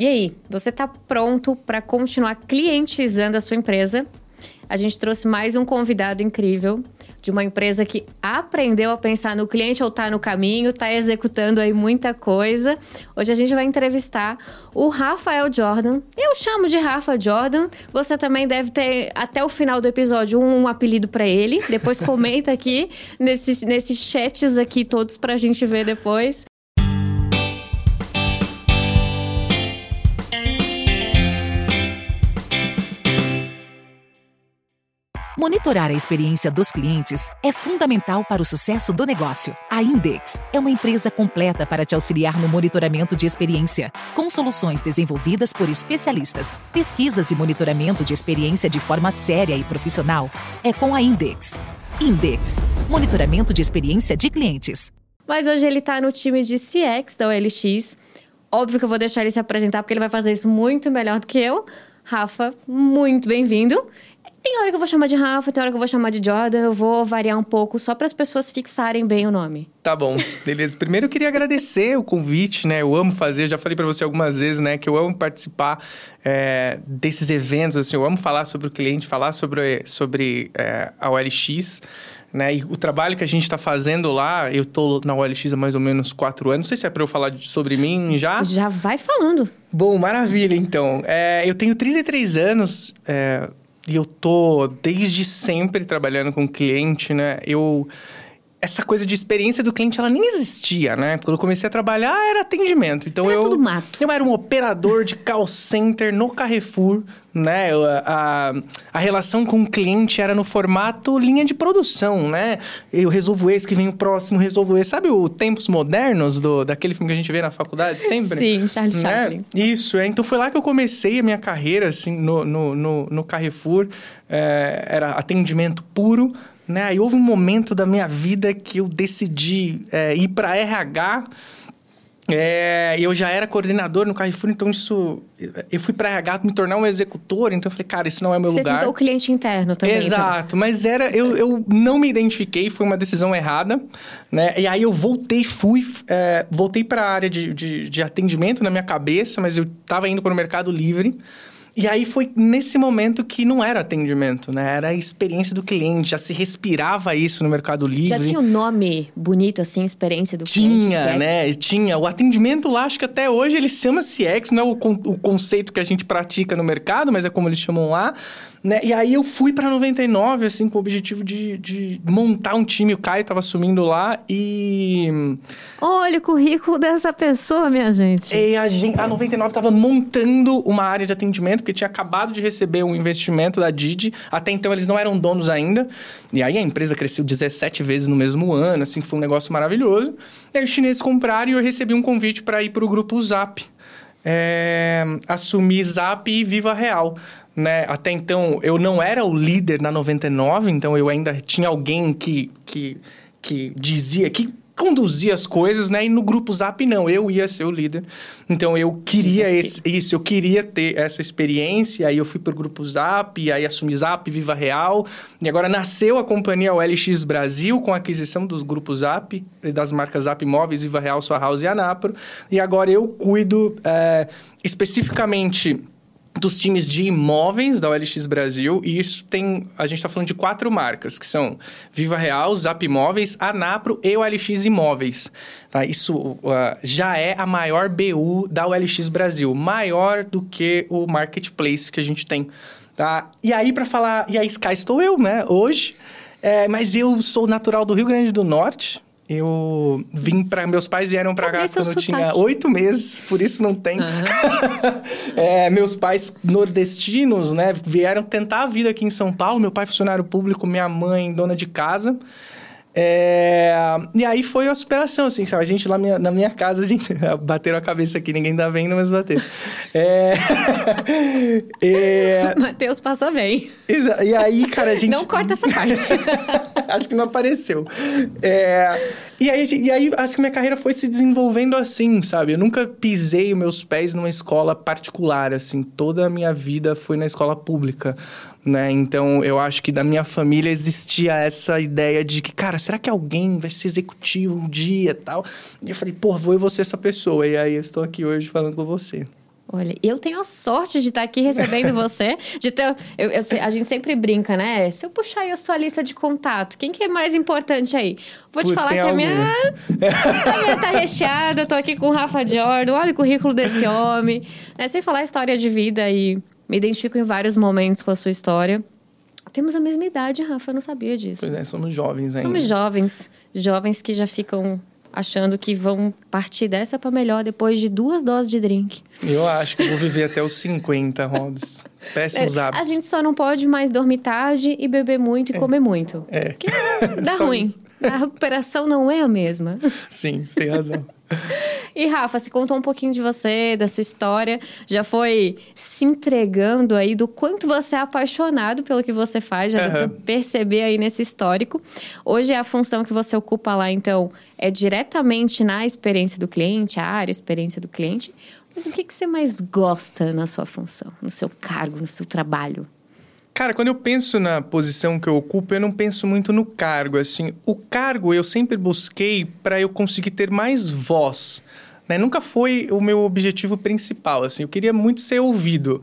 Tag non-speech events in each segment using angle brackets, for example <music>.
E aí, você está pronto para continuar clientizando a sua empresa? A gente trouxe mais um convidado incrível de uma empresa que aprendeu a pensar no cliente ou está no caminho, está executando aí muita coisa. Hoje a gente vai entrevistar o Rafael Jordan. Eu chamo de Rafa Jordan. Você também deve ter até o final do episódio um apelido para ele. Depois comenta aqui <laughs> nesses, nesses chats aqui todos para a gente ver depois. Monitorar a experiência dos clientes é fundamental para o sucesso do negócio. A Index é uma empresa completa para te auxiliar no monitoramento de experiência, com soluções desenvolvidas por especialistas. Pesquisas e monitoramento de experiência de forma séria e profissional é com a Index. Index monitoramento de experiência de clientes. Mas hoje ele está no time de CX da OLX. Óbvio que eu vou deixar ele se apresentar porque ele vai fazer isso muito melhor do que eu. Rafa, muito bem-vindo. Tem hora que eu vou chamar de Rafa, tem hora que eu vou chamar de Jordan, eu vou variar um pouco só para as pessoas fixarem bem o nome. Tá bom, beleza. Primeiro eu queria agradecer o convite, né? Eu amo fazer, já falei para você algumas vezes, né? Que eu amo participar é, desses eventos, assim, eu amo falar sobre o cliente, falar sobre, sobre é, a OLX. Né? E o trabalho que a gente está fazendo lá, eu estou na OLX há mais ou menos quatro anos. Não sei se é para eu falar de, sobre mim já. Já vai falando. Bom, maravilha, então. É, eu tenho 33 anos, é, e eu tô desde sempre trabalhando com cliente, né? Eu essa coisa de experiência do cliente, ela nem existia, né? Quando eu comecei a trabalhar, era atendimento. Então era eu. Tudo mato. Eu era um operador de call center no Carrefour, né? A, a, relação com o cliente era no formato linha de produção, né? Eu resolvo esse que vem o próximo, resolvo esse. Sabe o Tempos Modernos do, daquele filme que a gente vê na faculdade sempre? Sim, Charlie né? Chaplin. Isso, é. Então foi lá que eu comecei a minha carreira, assim, no, no, no, no Carrefour. É, era atendimento puro. Né? Aí houve um momento da minha vida que eu decidi é, ir para RH. É, eu já era coordenador no Carrefour, então isso. Eu fui para RH me tornar um executor, então eu falei, cara, esse não é o meu Você lugar. Você tentou o cliente interno também. Então. Exato, então. mas era. Eu, eu não me identifiquei, foi uma decisão errada, né? E aí eu voltei, fui. É, voltei para a área de, de, de atendimento na minha cabeça, mas eu estava indo para o Mercado Livre. E aí foi nesse momento que não era atendimento, né? Era a experiência do cliente, já se respirava isso no Mercado Livre. Já tinha um nome bonito, assim, experiência do tinha, cliente? Tinha, né? Tinha. O atendimento lá, acho que até hoje ele chama CX, não é o, o conceito que a gente pratica no mercado, mas é como eles chamam lá. Né? E aí eu fui para 99, assim, com o objetivo de, de montar um time. O Caio estava assumindo lá e. Olha o currículo dessa pessoa, minha gente. E a, gente, a 99 estava montando uma área de atendimento, porque tinha acabado de receber um investimento da Didi. Até então eles não eram donos ainda. E aí a empresa cresceu 17 vezes no mesmo ano, assim, foi um negócio maravilhoso. E aí os chineses compraram e eu recebi um convite para ir para o grupo Zap. É, assumir Zap e Viva Real né? Até então eu não era o líder na 99, então eu ainda tinha alguém que, que, que dizia que conduzia as coisas, né? E no grupo Zap não, eu ia ser o líder. Então eu queria esse, isso, eu queria ter essa experiência, aí eu fui pro grupo Zap, e aí assumi Zap, Viva Real, e agora nasceu a companhia OLX Brasil com a aquisição dos grupos Zap, das marcas Zap Móveis, Viva Real, Sua House e Anapro, e agora eu cuido é, especificamente dos times de imóveis da OLX Brasil, e isso tem. A gente está falando de quatro marcas, que são Viva Real, Zap Imóveis, Anapro e OLX Imóveis. Tá? Isso uh, já é a maior BU da OLX Brasil, maior do que o marketplace que a gente tem. Tá? E aí, para falar. E aí, Sky estou eu, né? Hoje. É, mas eu sou natural do Rio Grande do Norte, eu vim para meus pais vieram para cá quando eu tinha oito meses, por isso não tem. Uhum. <laughs> é, meus pais nordestinos, né, vieram tentar a vida aqui em São Paulo. Meu pai funcionário público, minha mãe dona de casa. É... E aí foi a superação, assim, sabe? A gente lá minha, na minha casa, a gente <laughs> bateram a cabeça aqui, ninguém tá vendo, mas bateram. É... <laughs> é... Matheus passa bem. E aí, cara, a gente... Não corta essa parte. Acho que não apareceu. É... E aí, e aí, acho que minha carreira foi se desenvolvendo assim, sabe? Eu nunca pisei meus pés numa escola particular, assim. Toda a minha vida foi na escola pública né? Então eu acho que da minha família existia essa ideia de que, cara, será que alguém vai ser executivo um dia tal? E eu falei, pô, vou eu vou ser essa pessoa. E aí eu estou aqui hoje falando com você. Olha, eu tenho a sorte de estar aqui recebendo <laughs> você, de ter. Eu, eu, a gente sempre brinca, né? Se eu puxar aí a sua lista de contato, quem que é mais importante aí? Vou te falar que a minha, a minha tá recheada, eu tô aqui com o Rafa Jordan, olha o currículo desse <laughs> homem. Né? Sem falar a história de vida e me identifico em vários momentos com a sua história. Temos a mesma idade, Rafa, eu não sabia disso. Pois é, somos jovens ainda. Somos jovens, jovens que já ficam achando que vão partir dessa para melhor depois de duas doses de drink. Eu acho que vou viver até os 50, Robs. Péssimos é, hábitos. A gente só não pode mais dormir tarde e beber muito e é. comer muito. É. Porque dá <laughs> ruim. Isso. A recuperação não é a mesma. Sim, você tem razão. <laughs> E Rafa, se contou um pouquinho de você, da sua história, já foi se entregando aí do quanto você é apaixonado pelo que você faz, já uhum. deu pra perceber aí nesse histórico. Hoje a função que você ocupa lá, então, é diretamente na experiência do cliente, a área experiência do cliente. Mas o que, que você mais gosta na sua função, no seu cargo, no seu trabalho? Cara, quando eu penso na posição que eu ocupo, eu não penso muito no cargo. Assim, o cargo eu sempre busquei para eu conseguir ter mais voz. Né? Nunca foi o meu objetivo principal. Assim, eu queria muito ser ouvido.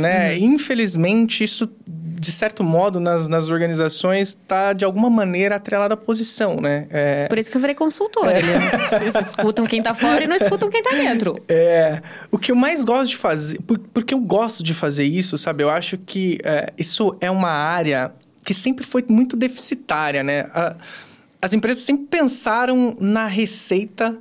Né? Uhum. Infelizmente, isso, de certo modo, nas, nas organizações, está de alguma maneira atrelado à posição, né? É... Por isso que eu virei consultor. É. Eles, eles escutam quem está fora e não escutam quem está dentro. É. O que eu mais gosto de fazer, porque eu gosto de fazer isso, sabe? Eu acho que é, isso é uma área que sempre foi muito deficitária, né? A, as empresas sempre pensaram na receita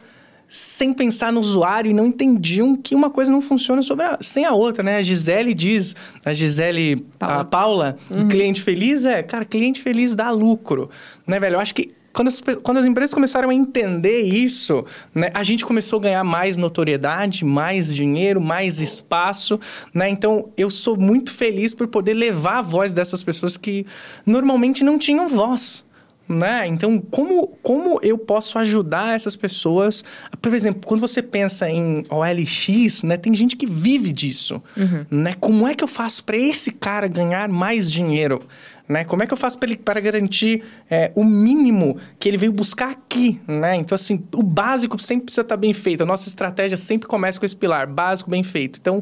sem pensar no usuário e não entendiam que uma coisa não funciona a, sem a outra, né? A Gisele diz, a Gisele, Paula. a Paula, uhum. cliente feliz é, cara, cliente feliz dá lucro, né, velho? Eu acho que quando as, quando as empresas começaram a entender isso, né, a gente começou a ganhar mais notoriedade, mais dinheiro, mais espaço, né? Então, eu sou muito feliz por poder levar a voz dessas pessoas que normalmente não tinham voz né? Então, como, como eu posso ajudar essas pessoas? Por exemplo, quando você pensa em OLX, né? Tem gente que vive disso, uhum. né? Como é que eu faço para esse cara ganhar mais dinheiro? Né? Como é que eu faço para garantir é, o mínimo que ele veio buscar aqui, né? Então, assim, o básico sempre precisa estar bem feito. A nossa estratégia sempre começa com esse pilar, básico bem feito. Então,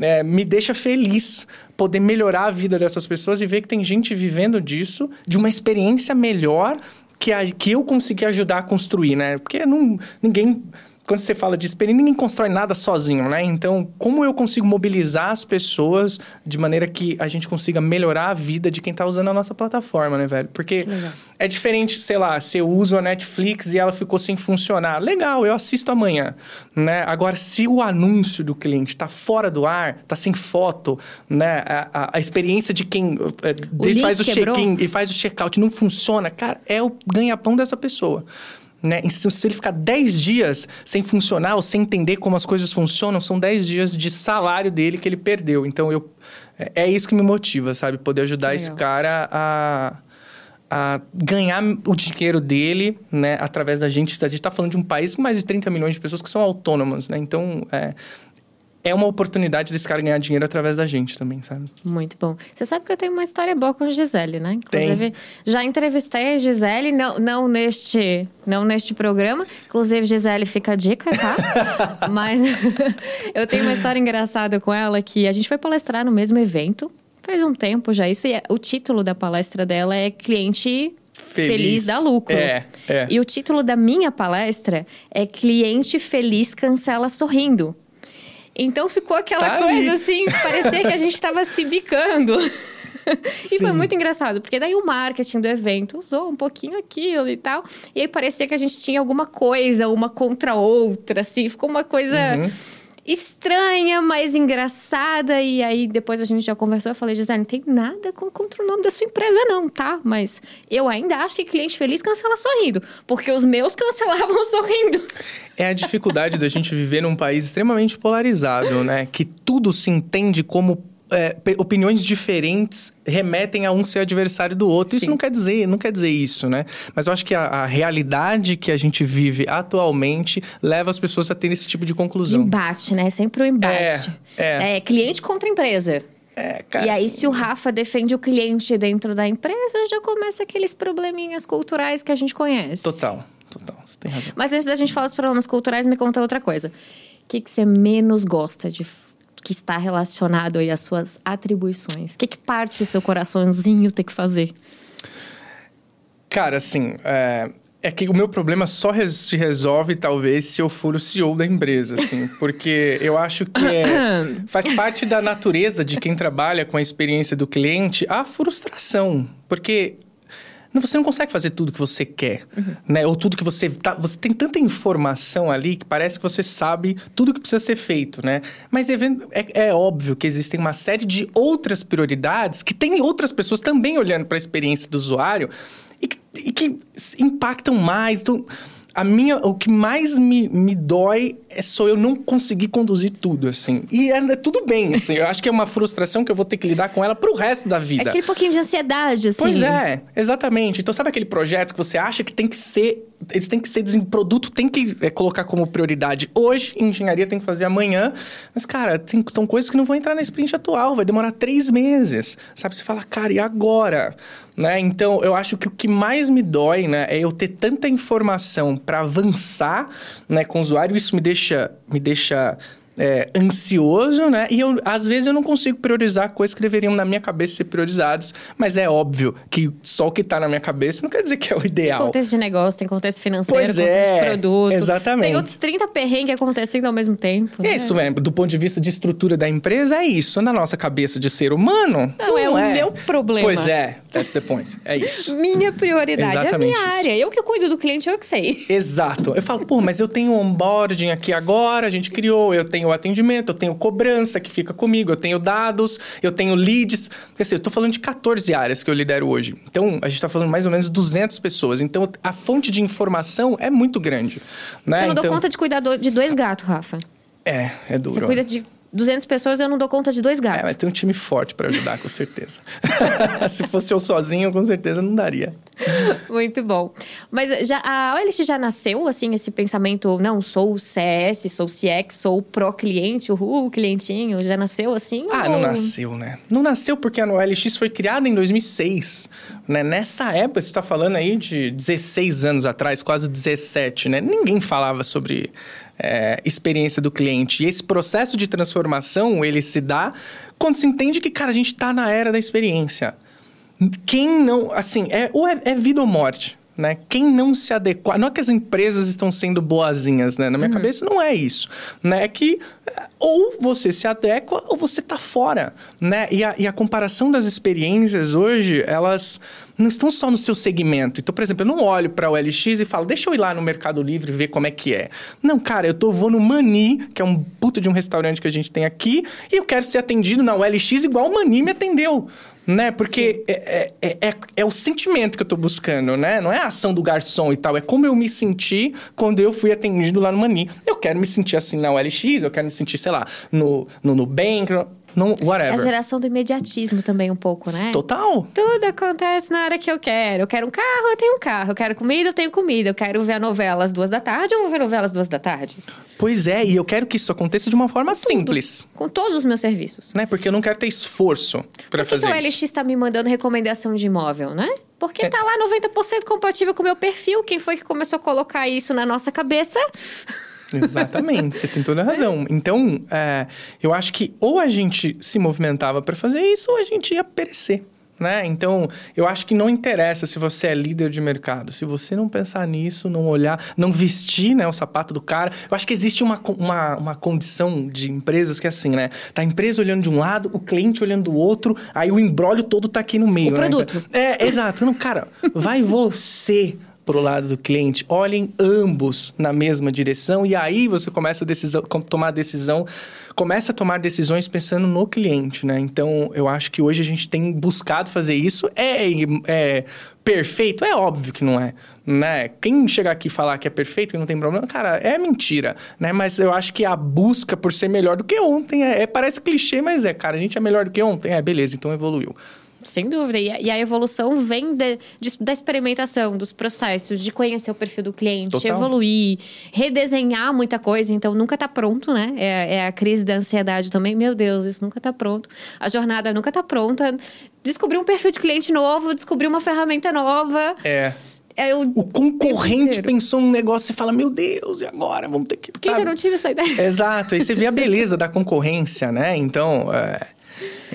é, me deixa feliz poder melhorar a vida dessas pessoas e ver que tem gente vivendo disso, de uma experiência melhor que, a, que eu consegui ajudar a construir, né? Porque não, ninguém quando você fala de experiência, ninguém constrói nada sozinho, né? Então, como eu consigo mobilizar as pessoas de maneira que a gente consiga melhorar a vida de quem está usando a nossa plataforma, né, velho? Porque é diferente, sei lá, se eu uso a Netflix e ela ficou sem funcionar. Legal, eu assisto amanhã, né? Agora, se o anúncio do cliente está fora do ar, está sem foto, né? A, a, a experiência de quem é, o faz o check-in e faz o check-out não funciona, cara, é o ganha-pão dessa pessoa. Né? Se ele ficar 10 dias sem funcionar ou sem entender como as coisas funcionam, são 10 dias de salário dele que ele perdeu. Então, eu, é, é isso que me motiva, sabe? Poder ajudar esse cara a, a ganhar o dinheiro dele, né? Através da gente. A gente está falando de um país com mais de 30 milhões de pessoas que são autônomas, né? Então, é, é uma oportunidade desse cara ganhar dinheiro através da gente também, sabe? Muito bom. Você sabe que eu tenho uma história boa com a Gisele, né? Inclusive, Tem. já entrevistei a Gisele, não, não, neste, não neste programa. Inclusive, Gisele fica a dica, tá? <laughs> Mas <laughs> eu tenho uma história engraçada com ela que a gente foi palestrar no mesmo evento. Faz um tempo já isso. E é, o título da palestra dela é Cliente Feliz, feliz dá lucro. É, é. E o título da minha palestra é Cliente Feliz Cancela Sorrindo. Então ficou aquela tá coisa assim, parecia que a gente estava se bicando. <laughs> e Sim. foi muito engraçado, porque daí o marketing do evento usou um pouquinho aquilo e tal. E aí parecia que a gente tinha alguma coisa, uma contra outra, assim, ficou uma coisa. Uhum estranha, mas engraçada. E aí depois a gente já conversou. Eu falei, Gisele, não tem nada contra o nome da sua empresa, não, tá? Mas eu ainda acho que cliente feliz cancela sorrindo. Porque os meus <laughs> cancelavam sorrindo. É a dificuldade da gente viver num país extremamente polarizado, né? Que tudo se entende como é, opiniões diferentes remetem a um ser adversário do outro. Sim. Isso não quer dizer, não quer dizer isso, né? Mas eu acho que a, a, realidade que a gente vive atualmente leva as pessoas a ter esse tipo de conclusão. Embate, né? Sempre o um embate. É, é. é, cliente contra empresa. É, cara, e aí, se o Rafa defende o cliente dentro da empresa, já começa aqueles probleminhas culturais que a gente conhece. Total, total. Você tem razão. Mas antes da gente falar dos problemas culturais, me conta outra coisa. O que, que você menos gosta de que está relacionado aí às suas atribuições? O que, que parte o seu coraçãozinho ter que fazer? Cara, assim, é, é que o meu problema só se resolve, talvez, se eu for o CEO da empresa, assim. porque eu acho que é, <coughs> faz parte da natureza de quem trabalha com a experiência do cliente a frustração. Porque você não consegue fazer tudo que você quer, uhum. né? Ou tudo que você... Tá, você tem tanta informação ali que parece que você sabe tudo que precisa ser feito, né? Mas é, é, é óbvio que existem uma série de outras prioridades que tem outras pessoas também olhando para a experiência do usuário e que, e que impactam mais. Então, a minha, o que mais me, me dói é só eu não conseguir conduzir tudo, assim. E é, é, tudo bem, assim. Eu acho que é uma frustração que eu vou ter que lidar com ela pro resto da vida. É aquele pouquinho de ansiedade, assim. Pois é, exatamente. Então, sabe aquele projeto que você acha que tem que ser eles têm que ser o produto tem que é, colocar como prioridade hoje, engenharia tem que fazer amanhã. Mas, cara, tem, são coisas que não vão entrar na sprint atual, vai demorar três meses. Sabe? Você fala, cara, e agora? Né? Então, eu acho que o que mais me dói né, é eu ter tanta informação para avançar né, com o usuário. Isso me deixa, me deixa é, ansioso, né? E eu, às vezes eu não consigo priorizar coisas que deveriam na minha cabeça ser priorizadas, mas é óbvio que só o que está na minha cabeça não quer dizer que é o ideal. Tem contexto de negócio, tem contexto financeiro, pois contexto é, de produto. Exatamente. Tem outros 30 perrengues acontecendo ao mesmo tempo. É né? isso mesmo. Do ponto de vista de estrutura da empresa, é isso. Na nossa cabeça de ser humano. Não, é não é, é, o meu problema. Pois é, that's the point. É isso. <laughs> minha prioridade Exatamente é a minha isso. área. Eu que cuido do cliente, eu que sei. Exato. Eu falo, pô, mas eu tenho onboarding aqui agora, a gente criou, eu tenho o atendimento, eu tenho tenho cobrança que fica comigo, eu tenho dados, eu tenho leads. Porque assim, eu estou falando de 14 áreas que eu lidero hoje. Então, a gente está falando mais ou menos 200 pessoas. Então, a fonte de informação é muito grande. Né? Eu não então... dou conta de cuidar de dois gatos, Rafa. É, é duro. Você cuida de 200 pessoas, eu não dou conta de dois gatos. É, mas tem um time forte para ajudar, com certeza. <laughs> Se fosse eu sozinho, com certeza não daria. Muito bom. Mas já, a OLX já nasceu, assim, esse pensamento, não, sou CS, sou CX, sou pró-cliente, uhul, clientinho, já nasceu assim? Ah, ou... não nasceu, né? Não nasceu porque a OLX foi criada em 2006, né? Nessa época, você está falando aí de 16 anos atrás, quase 17, né? Ninguém falava sobre é, experiência do cliente. E esse processo de transformação, ele se dá quando se entende que, cara, a gente está na era da experiência. Quem não... Assim, é, ou é, é vida ou morte. Né? Quem não se adequar. Não é que as empresas estão sendo boazinhas, né? Na minha uhum. cabeça não é isso. Né? É que ou você se adequa ou você está fora. Né? E a, e a comparação das experiências hoje, elas não estão só no seu segmento. Então, por exemplo, eu não olho para o LX e falo, deixa eu ir lá no Mercado Livre ver como é que é. Não, cara, eu tô, vou no Mani, que é um puto de um restaurante que a gente tem aqui, e eu quero ser atendido na OLX igual o Mani me atendeu né? Porque é, é, é, é, o sentimento que eu tô buscando, né? Não é a ação do garçom e tal, é como eu me senti quando eu fui atendido lá no Mani. Eu quero me sentir assim na OLX, eu quero me sentir, sei lá, no, no Nubank, não, whatever. É a geração do imediatismo também um pouco, né? Total. Tudo acontece na hora que eu quero. Eu quero um carro, eu tenho um carro. Eu quero comida, eu tenho comida. Eu quero ver a novela às duas da tarde, eu vou ver a novela às duas da tarde. Pois é, e eu quero que isso aconteça de uma forma simples. Com todos os meus serviços. Né? Porque eu não quero ter esforço para fazer isso. Por que o LX está me mandando recomendação de imóvel, né? Porque é. tá lá 90% compatível com o meu perfil. Quem foi que começou a colocar isso na nossa cabeça? <laughs> Exatamente, você tem toda a razão. Então, é, eu acho que ou a gente se movimentava para fazer isso, ou a gente ia perecer. Né? Então, eu acho que não interessa se você é líder de mercado. Se você não pensar nisso, não olhar, não vestir né, o sapato do cara. Eu acho que existe uma, uma, uma condição de empresas que é assim, né? Tá a empresa olhando de um lado, o cliente olhando do outro, aí o embrólio todo tá aqui no meio. O né? produto. É, exato. Não, cara, vai você para o lado do cliente, olhem ambos na mesma direção e aí você começa a decisão, tomar decisão, começa a tomar decisões pensando no cliente, né? Então, eu acho que hoje a gente tem buscado fazer isso. É, é perfeito? É óbvio que não é. Né? Quem chegar aqui e falar que é perfeito, que não tem problema, cara, é mentira, né? Mas eu acho que a busca por ser melhor do que ontem é, é parece clichê, mas é, cara, a gente é melhor do que ontem, é beleza, então evoluiu. Sem dúvida. E a, evolução vem de, de, da experimentação, dos processos, de conhecer o perfil do cliente, Total. evoluir, redesenhar muita coisa. Então, nunca está pronto, né? É, é, a crise da ansiedade também. Meu Deus, isso nunca está pronto. A jornada nunca está pronta. Descobrir um perfil de cliente novo, descobrir uma ferramenta nova. É. É o, o concorrente pensou num negócio e fala: Meu Deus, e agora? Vamos ter que. Por que eu não tive essa ideia? Exato. Aí você vê a beleza da concorrência, né? Então. É...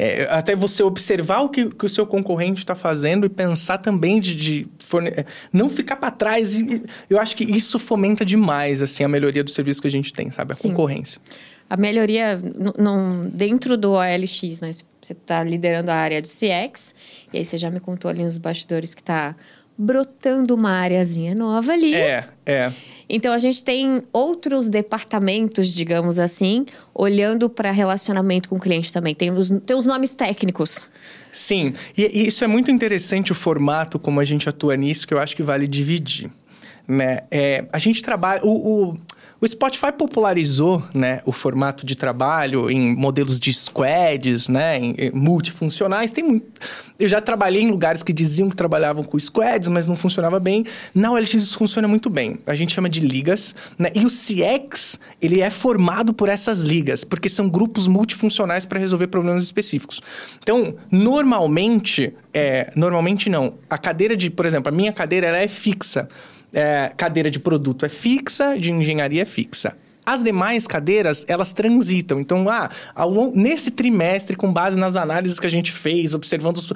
É, até você observar o que, que o seu concorrente está fazendo e pensar também de, de forne... não ficar para trás. E, eu acho que isso fomenta demais assim a melhoria do serviço que a gente tem, sabe? A Sim. concorrência. A melhoria no, dentro do OLX, né? Você está liderando a área de CX, e aí você já me contou ali nos bastidores que está brotando uma areazinha nova ali. É, é. Então a gente tem outros departamentos, digamos assim, olhando para relacionamento com o cliente também. Tem os, tem os nomes técnicos. Sim, e, e isso é muito interessante o formato como a gente atua nisso, que eu acho que vale dividir. Né? É, a gente trabalha. O, o, o Spotify popularizou né, o formato de trabalho em modelos de squads, né, em, em multifuncionais. Tem muito... Eu já trabalhei em lugares que diziam que trabalhavam com squads, mas não funcionava bem. Na OLX isso funciona muito bem. A gente chama de ligas. Né? E o CX, ele é formado por essas ligas, porque são grupos multifuncionais para resolver problemas específicos. Então, normalmente, é, normalmente não. A cadeira de, por exemplo, a minha cadeira ela é fixa é, cadeira de produto é fixa, de engenharia é fixa. As demais cadeiras, elas transitam. Então, ah, ao, nesse trimestre, com base nas análises que a gente fez, observando... Os,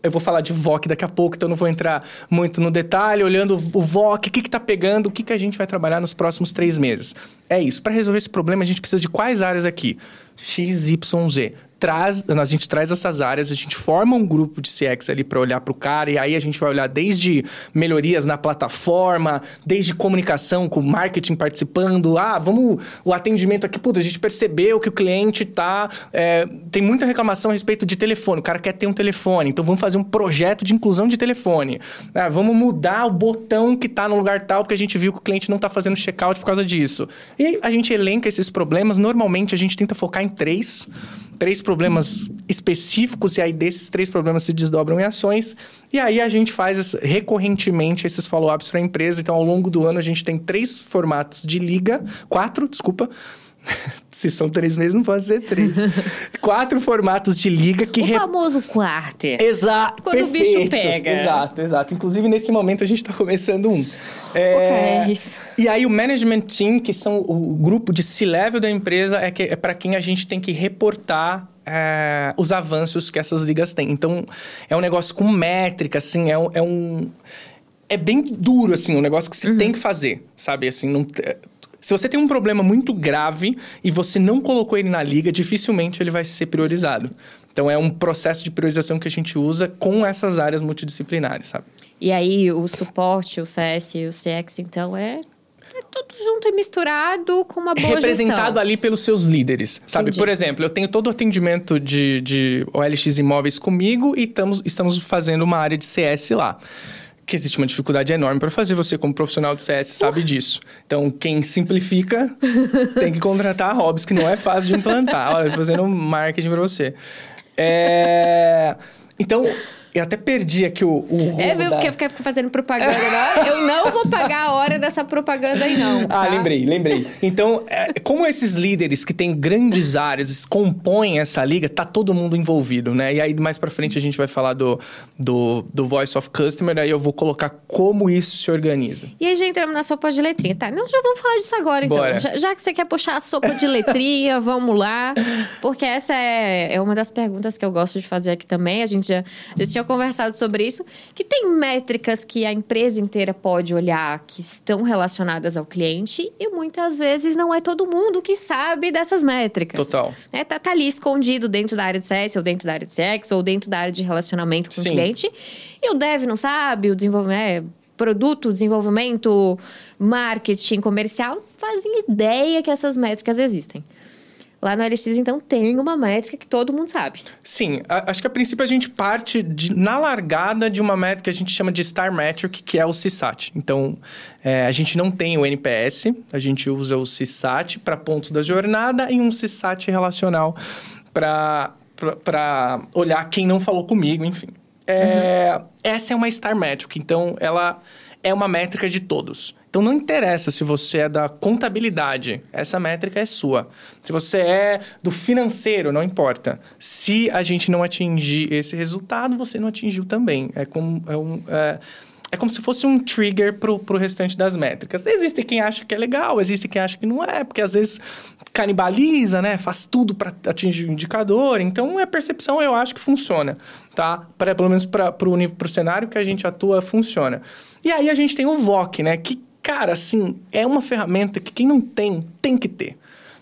eu vou falar de VOC daqui a pouco, então não vou entrar muito no detalhe. Olhando o VOC, o que está pegando, o que, que a gente vai trabalhar nos próximos três meses. É isso. Para resolver esse problema, a gente precisa de quais áreas aqui? X, Y, Z traz, a gente traz essas áreas, a gente forma um grupo de CX ali para olhar para o cara, e aí a gente vai olhar desde melhorias na plataforma, desde comunicação com marketing participando. Ah, vamos. O atendimento aqui, puta, a gente percebeu que o cliente tá. É, tem muita reclamação a respeito de telefone, o cara quer ter um telefone, então vamos fazer um projeto de inclusão de telefone. Ah, vamos mudar o botão que está no lugar tal, porque a gente viu que o cliente não está fazendo checkout por causa disso. E a gente elenca esses problemas, normalmente a gente tenta focar em três três problemas específicos, e aí desses três problemas se desdobram em ações. E aí a gente faz recorrentemente esses follow-ups para a empresa. Então, ao longo do ano, a gente tem três formatos de liga, quatro, desculpa. <laughs> Se são três meses, não pode ser três. <laughs> Quatro formatos de liga que... O re... famoso quarter. Exato. Quando perfeito. o bicho pega. Exato, exato. Inclusive, nesse momento, a gente está começando um. É... Okay, isso. E aí, o management team, que são o grupo de C-level da empresa, é, que, é para quem a gente tem que reportar é, os avanços que essas ligas têm. Então, é um negócio com métrica, assim, é um... É, um, é bem duro, assim, um negócio que você uhum. tem que fazer, sabe? Assim, não... Se você tem um problema muito grave e você não colocou ele na liga, dificilmente ele vai ser priorizado. Então, é um processo de priorização que a gente usa com essas áreas multidisciplinares, sabe? E aí, o suporte, o CS e o CX, então, é é tudo junto e misturado com uma boa Representado gestão. ali pelos seus líderes, sabe? Entendi. Por exemplo, eu tenho todo o atendimento de, de OLX Imóveis comigo e estamos, estamos fazendo uma área de CS lá que existe uma dificuldade enorme para fazer. Você, como profissional de CS, sabe disso. Então, quem simplifica <laughs> tem que contratar a Hobbs, que não é fácil de implantar. Olha, estou fazendo marketing para você. É... Então, eu até perdi aqui o, o É, viu? Da... Porque fica fazendo propaganda agora. Eu não vou pagar a hora dessa propaganda aí, não. Ah, tá? Ah, lembrei, lembrei. Então, é, como esses líderes que têm grandes áreas compõem essa liga, tá todo mundo envolvido, né? E aí, mais pra frente, a gente vai falar do, do, do Voice of Customer, aí eu vou colocar como isso se organiza. E aí já entramos na sopa de letrinha. Tá, não, já vamos falar disso agora, então. Já, já, que você quer puxar a sopa de letrinha, <laughs> vamos lá. Porque essa é, é uma das perguntas que eu gosto de fazer aqui também. A gente já, já tinha conversado sobre isso, que tem métricas que a empresa inteira pode olhar que estão relacionadas ao cliente e muitas vezes não é todo mundo que sabe dessas métricas. Total. É, tá, tá ali escondido dentro da área de CS, ou dentro da área de CX, ou dentro da área de relacionamento com Sim. o cliente. E o dev não sabe, o desenvolvimento... É, produto, desenvolvimento, marketing comercial fazem ideia que essas métricas existem. Lá no LX, então, tem uma métrica que todo mundo sabe. Sim, a, acho que a princípio a gente parte de, na largada de uma métrica que a gente chama de Star Metric, que é o CSAT. Então, é, a gente não tem o NPS, a gente usa o CSAT para pontos da jornada e um CSAT relacional para olhar quem não falou comigo, enfim. É, uhum. Essa é uma Star Metric, então ela é uma métrica de todos. Então não interessa se você é da contabilidade, essa métrica é sua. Se você é do financeiro, não importa. Se a gente não atingir esse resultado, você não atingiu também. É como é um, é, é como se fosse um trigger pro, pro restante das métricas. Existe quem acha que é legal, existe quem acha que não é, porque às vezes canibaliza, né? Faz tudo para atingir o indicador. Então, a percepção eu acho que funciona, tá? Pra, pelo menos para o cenário que a gente atua, funciona. E aí a gente tem o VOC, né? Que, cara, assim, é uma ferramenta que quem não tem, tem que ter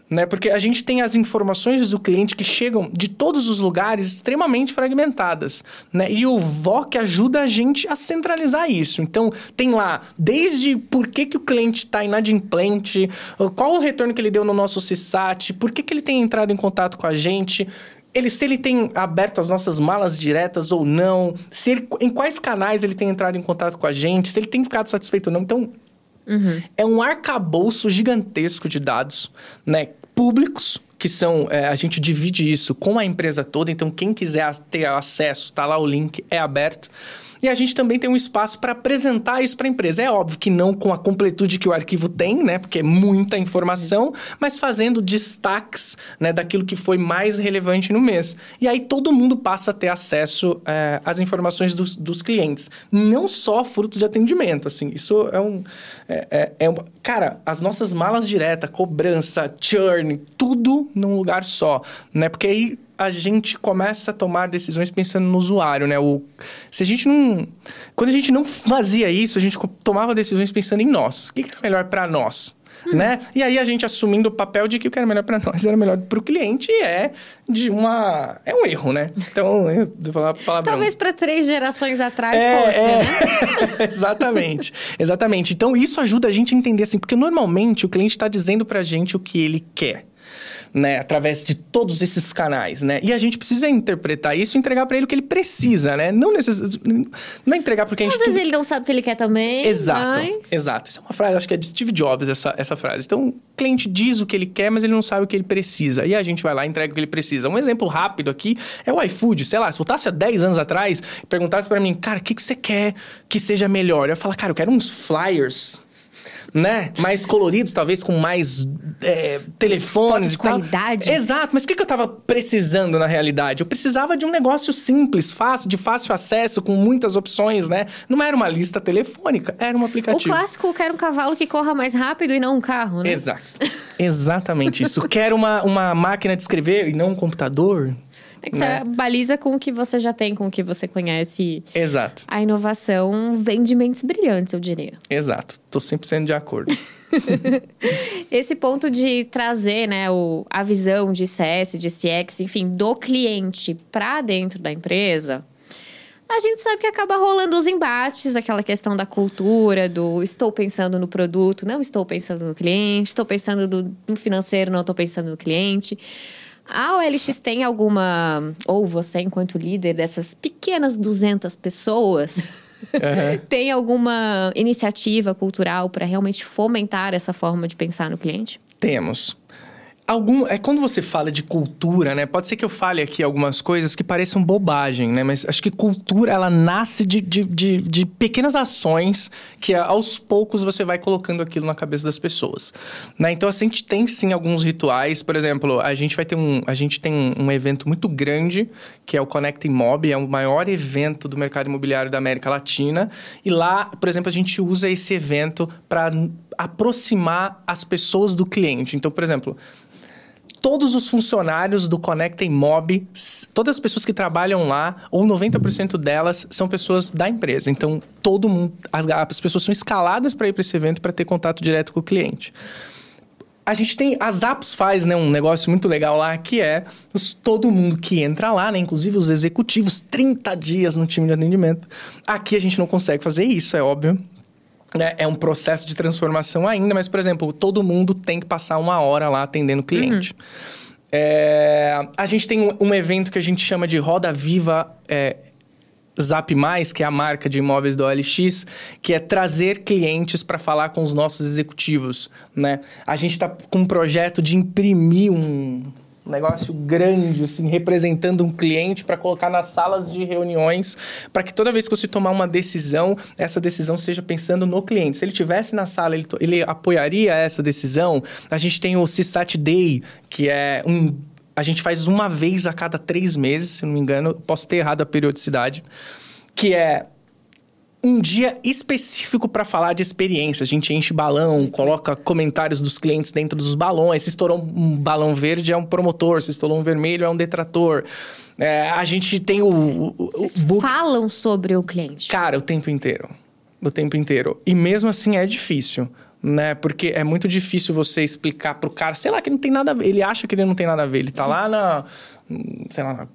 né? Porque a gente tem as informações do cliente que chegam de todos os lugares extremamente fragmentadas, né? E o VOC ajuda a gente a centralizar isso. Então, tem lá desde por que, que o cliente está inadimplente, qual o retorno que ele deu no nosso CSAT, por que, que ele tem entrado em contato com a gente, ele, se ele tem aberto as nossas malas diretas ou não, se ele, em quais canais ele tem entrado em contato com a gente, se ele tem ficado satisfeito ou não. Então, uhum. é um arcabouço gigantesco de dados, né? públicos, que são. É, a gente divide isso com a empresa toda, então quem quiser ter acesso, tá lá o link, é aberto. E a gente também tem um espaço para apresentar isso para a empresa. É óbvio que não com a completude que o arquivo tem, né? Porque é muita informação, mas fazendo destaques né, daquilo que foi mais relevante no mês. E aí todo mundo passa a ter acesso é, às informações dos, dos, clientes. Não só frutos de atendimento, assim. Isso é um... É, é, é um cara, as nossas malas direta, cobrança, churn, tudo num lugar só, né? Porque aí a gente começa a tomar decisões pensando no usuário, né? O, se a gente não... Quando a gente não fazia isso, a gente tomava decisões pensando em nós. O que, é melhor para nós? Hum. Né? E aí a gente assumindo o papel de que o que era melhor para nós era melhor para o cliente é de uma é um erro, né? Então, eu vou falar palavrão. Talvez para três gerações atrás é, fosse, é... né? <laughs> exatamente. Exatamente. Então isso ajuda a gente a entender assim, porque normalmente o cliente está dizendo para a gente o que ele quer né? Através de todos esses canais, né? E a gente precisa interpretar isso e entregar para ele o que ele precisa, né? Não necessariamente... Não é entregar porque a gente... Às vezes ele não sabe o que ele quer também, Exato, mas... exato. Isso é uma frase, acho que é de Steve Jobs, essa, essa frase. Então, o cliente diz o que ele quer, mas ele não sabe o que ele precisa. E a gente vai lá e entrega o que ele precisa. Um exemplo rápido aqui é o iFood. Sei lá, se voltasse há 10 anos atrás e perguntasse para mim, cara, o que, que você quer que seja melhor? Eu ia falar, cara, eu quero uns flyers né? Mais coloridos, talvez com mais é, telefones de qualidade. Exato, mas o que, que eu tava precisando na realidade? Eu precisava de um negócio simples, fácil, de fácil acesso, com muitas opções, né? Não era uma lista telefônica, era um aplicativo. O clássico quer um cavalo que corra mais rápido e não um carro, né? Exato. Exatamente isso. <laughs> Quer uma, uma máquina de escrever e não um computador? É que né? você baliza com o que você já tem, com o que você conhece. Exato. A inovação vem de mentes brilhantes, eu diria. Exato. Tô 100% de acordo. <laughs> Esse ponto de trazer né, o, a visão de CS, de CX, enfim, do cliente para dentro da empresa, a gente sabe que acaba rolando os embates, aquela questão da cultura, do estou pensando no produto, não estou pensando no cliente, estou pensando no, no financeiro, não estou pensando no cliente. A OLX tem alguma, ou você enquanto líder dessas pequenas 200 pessoas, uhum. <laughs> tem alguma iniciativa cultural para realmente fomentar essa forma de pensar no cliente? Temos. Algum, é quando você fala de cultura, né? Pode ser que eu fale aqui algumas coisas que pareçam bobagem, né? Mas acho que cultura, ela nasce de, de, de, de, pequenas ações que aos poucos você vai colocando aquilo na cabeça das pessoas, né? Então, assim, a gente tem sim alguns rituais. Por exemplo, a gente vai ter um... A gente tem um evento muito grande, que é o Connect Mob. É o maior evento do mercado imobiliário da América Latina. E lá, por exemplo, a gente usa esse evento para aproximar as pessoas do cliente. Então, por exemplo todos os funcionários do Conectem Mob, todas as pessoas que trabalham lá, ou 90% delas, são pessoas da empresa. Então, todo mundo, as, as pessoas são escaladas para ir para esse evento para ter contato direto com o cliente. A gente tem. A Zappos faz né, um negócio muito legal lá, que é os, todo mundo que entra lá, né? Inclusive os executivos, 30 dias no time de atendimento. Aqui a gente não consegue fazer isso, é óbvio é um processo de transformação ainda, mas, por exemplo, todo mundo tem que passar uma hora lá atendendo o cliente. Uhum. É, a gente tem um, um, evento que a gente chama de Roda Viva é, Zap Mais, que é a marca de imóveis do OLX, que é trazer clientes para falar com os nossos executivos. Né? A gente está com um projeto de imprimir um um negócio grande, assim, representando um cliente para colocar nas salas de reuniões, para que toda vez que você tomar uma decisão, essa decisão seja pensando no cliente. Se ele tivesse na sala, ele, ele apoiaria essa decisão. A gente tem o CSAT Day, que é um a gente faz uma vez a cada três meses, se não me engano, posso ter errado a periodicidade, que é um dia específico para falar de experiência. A gente enche balão, coloca comentários dos clientes dentro dos balões. Se estourou um balão verde, é um promotor. Se estourou um vermelho, é um detrator. É, a gente tem o, o, o book... Falam sobre o cliente. Cara, o tempo inteiro. O tempo inteiro. E mesmo assim é difícil. Né? Porque é muito difícil você explicar pro cara, sei lá, que não tem nada a ver. Ele acha que ele não tem nada a ver. Ele tá Sim. lá na. Sei lá,